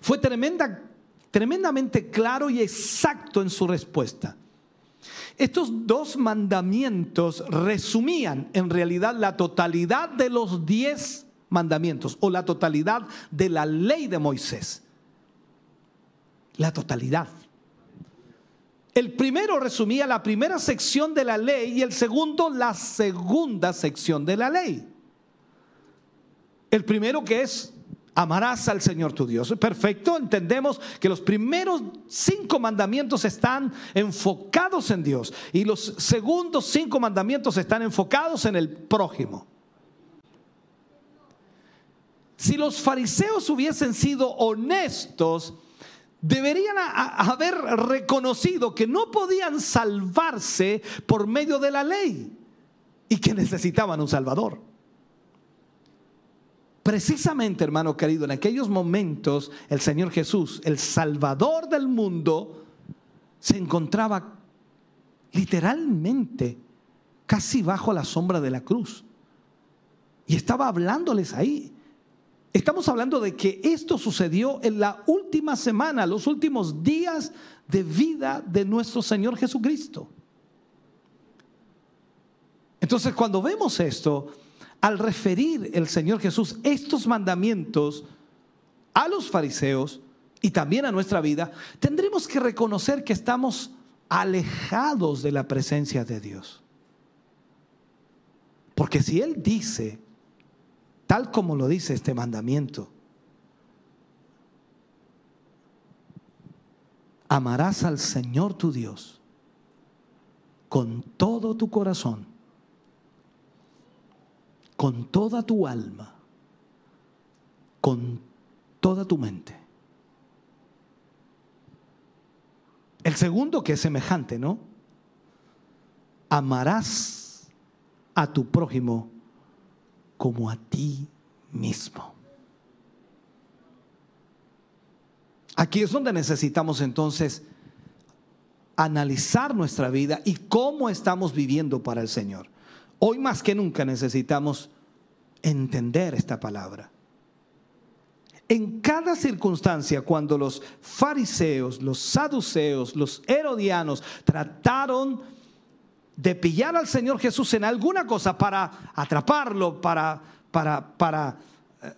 Fue tremenda, tremendamente claro y exacto en su respuesta. Estos dos mandamientos resumían en realidad la totalidad de los diez mandamientos o la totalidad de la ley de Moisés. La totalidad. El primero resumía la primera sección de la ley y el segundo la segunda sección de la ley. El primero que es amarás al Señor tu Dios. Perfecto, entendemos que los primeros cinco mandamientos están enfocados en Dios y los segundos cinco mandamientos están enfocados en el prójimo. Si los fariseos hubiesen sido honestos, deberían haber reconocido que no podían salvarse por medio de la ley y que necesitaban un Salvador. Precisamente, hermano querido, en aquellos momentos el Señor Jesús, el Salvador del mundo, se encontraba literalmente casi bajo la sombra de la cruz. Y estaba hablándoles ahí. Estamos hablando de que esto sucedió en la última semana, los últimos días de vida de nuestro Señor Jesucristo. Entonces, cuando vemos esto, al referir el Señor Jesús estos mandamientos a los fariseos y también a nuestra vida, tendremos que reconocer que estamos alejados de la presencia de Dios. Porque si Él dice, tal como lo dice este mandamiento, amarás al Señor tu Dios con todo tu corazón con toda tu alma, con toda tu mente. El segundo que es semejante, ¿no? Amarás a tu prójimo como a ti mismo. Aquí es donde necesitamos entonces analizar nuestra vida y cómo estamos viviendo para el Señor. Hoy más que nunca necesitamos entender esta palabra. En cada circunstancia, cuando los fariseos, los saduceos, los herodianos trataron de pillar al Señor Jesús en alguna cosa para atraparlo, para, para, para, eh,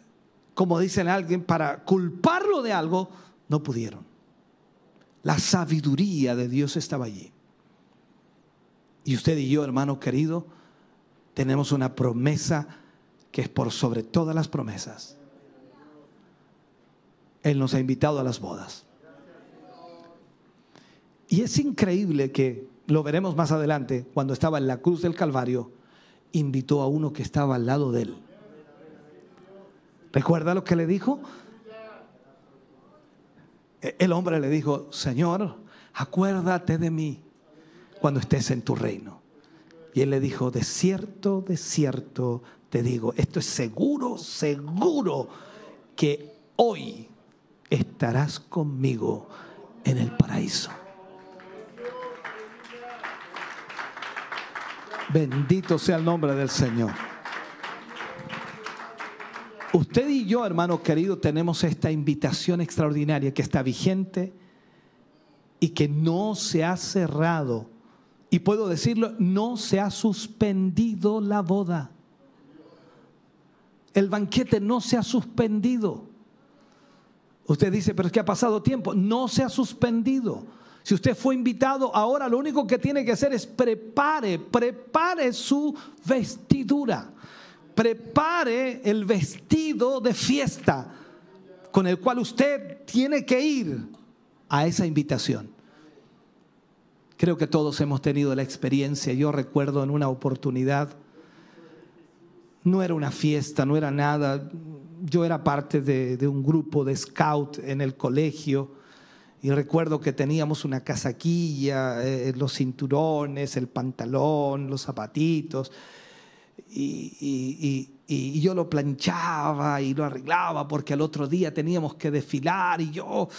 como dicen alguien, para culparlo de algo, no pudieron. La sabiduría de Dios estaba allí. Y usted y yo, hermano querido, tenemos una promesa que es por sobre todas las promesas. Él nos ha invitado a las bodas. Y es increíble que, lo veremos más adelante, cuando estaba en la cruz del Calvario, invitó a uno que estaba al lado de él. ¿Recuerda lo que le dijo? El hombre le dijo, Señor, acuérdate de mí cuando estés en tu reino. Y él le dijo, de cierto, de cierto, te digo, esto es seguro, seguro que hoy estarás conmigo en el paraíso. Bendito sea el nombre del Señor. Usted y yo, hermano querido, tenemos esta invitación extraordinaria que está vigente y que no se ha cerrado y puedo decirlo, no se ha suspendido la boda. El banquete no se ha suspendido. Usted dice, pero es que ha pasado tiempo. No se ha suspendido. Si usted fue invitado, ahora lo único que tiene que hacer es prepare, prepare su vestidura. Prepare el vestido de fiesta con el cual usted tiene que ir a esa invitación. Creo que todos hemos tenido la experiencia. Yo recuerdo en una oportunidad, no era una fiesta, no era nada. Yo era parte de, un grupo de scout en el colegio y recuerdo que teníamos una casaquilla, eh, los cinturones, el pantalón, los zapatitos. y, yo lo planchaba y lo arreglaba porque al otro día teníamos que desfilar y yo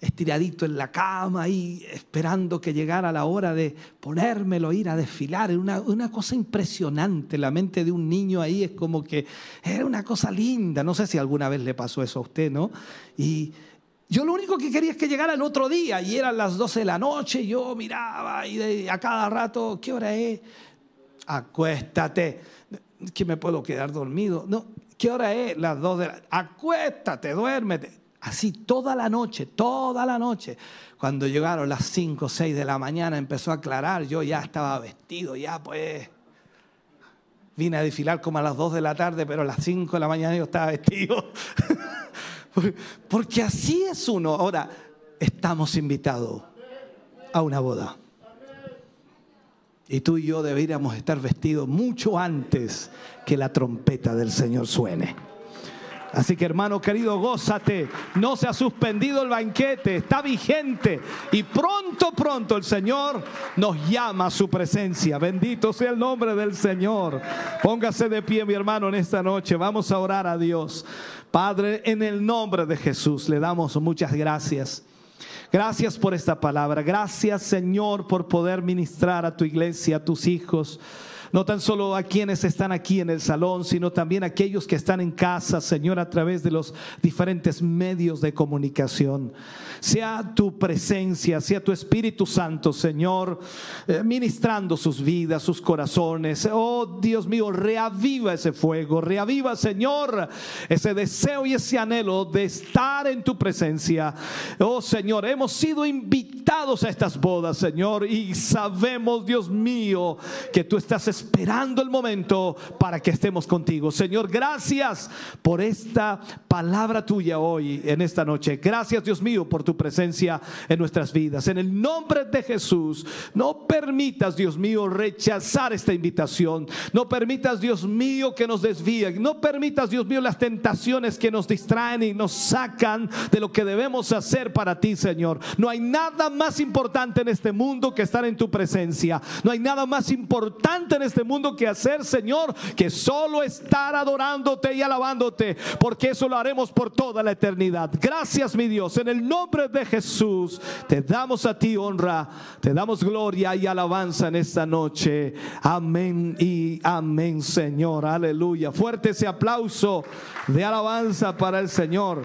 estiradito en la cama ahí esperando que llegara la hora de ponérmelo, ir a desfilar. Era una, una cosa impresionante. La mente de un niño ahí es como que era una cosa linda. No sé si alguna vez le pasó eso a usted, ¿no? Y, Yo lo único que quería es que llegara el otro día y eran las 12 de la noche. Yo miraba y a cada rato, ¿qué hora es? Acuéstate. Que me puedo quedar dormido. No, ¿qué hora es? Las 2 de la Acuéstate, duérmete. Así toda la noche, toda la noche. Cuando llegaron las 5 o 6 de la mañana empezó a aclarar. Yo ya estaba vestido, ya pues. Vine a desfilar como a las 2 de la tarde, pero a las 5 de la mañana yo estaba vestido. Porque así es uno. Ahora, estamos invitados a una boda. Y tú y yo deberíamos estar vestidos mucho antes que la trompeta del Señor suene. Así que hermano querido, gózate. No se ha suspendido el banquete, está vigente. Y pronto, pronto el Señor nos llama a su presencia. Bendito sea el nombre del Señor. Póngase de pie, mi hermano, en esta noche. Vamos a orar a Dios. Padre, en el nombre de Jesús le damos muchas gracias. Gracias por esta palabra. Gracias, Señor, por poder ministrar a tu iglesia, a tus hijos no tan solo a quienes están aquí en el salón, sino también a aquellos que están en casa, Señor, a través de los diferentes medios de comunicación. Sea tu presencia, sea tu Espíritu Santo, Señor, eh, ministrando sus vidas, sus corazones. Oh Dios mío, reaviva ese fuego, reaviva, Señor, ese deseo y ese anhelo de estar en tu presencia. Oh Señor, hemos sido invitados a estas bodas, Señor, y sabemos, Dios mío, que tú estás esperando el momento para que estemos contigo. Señor, gracias por esta palabra tuya hoy, en esta noche. Gracias, Dios mío, por tu presencia en nuestras vidas. En el nombre de Jesús, no permitas, Dios mío, rechazar esta invitación. No permitas, Dios mío, que nos desvíen. No permitas, Dios mío, las tentaciones que nos distraen y nos sacan de lo que debemos hacer para ti, Señor. No hay nada más importante en este mundo que estar en tu presencia. No hay nada más importante en este mundo que hacer, Señor, que solo estar adorándote y alabándote, porque eso lo haremos por toda la eternidad. Gracias, mi Dios, en el nombre de Jesús, te damos a ti honra, te damos gloria y alabanza en esta noche. Amén y amén, Señor. Aleluya. Fuerte ese aplauso de alabanza para el Señor.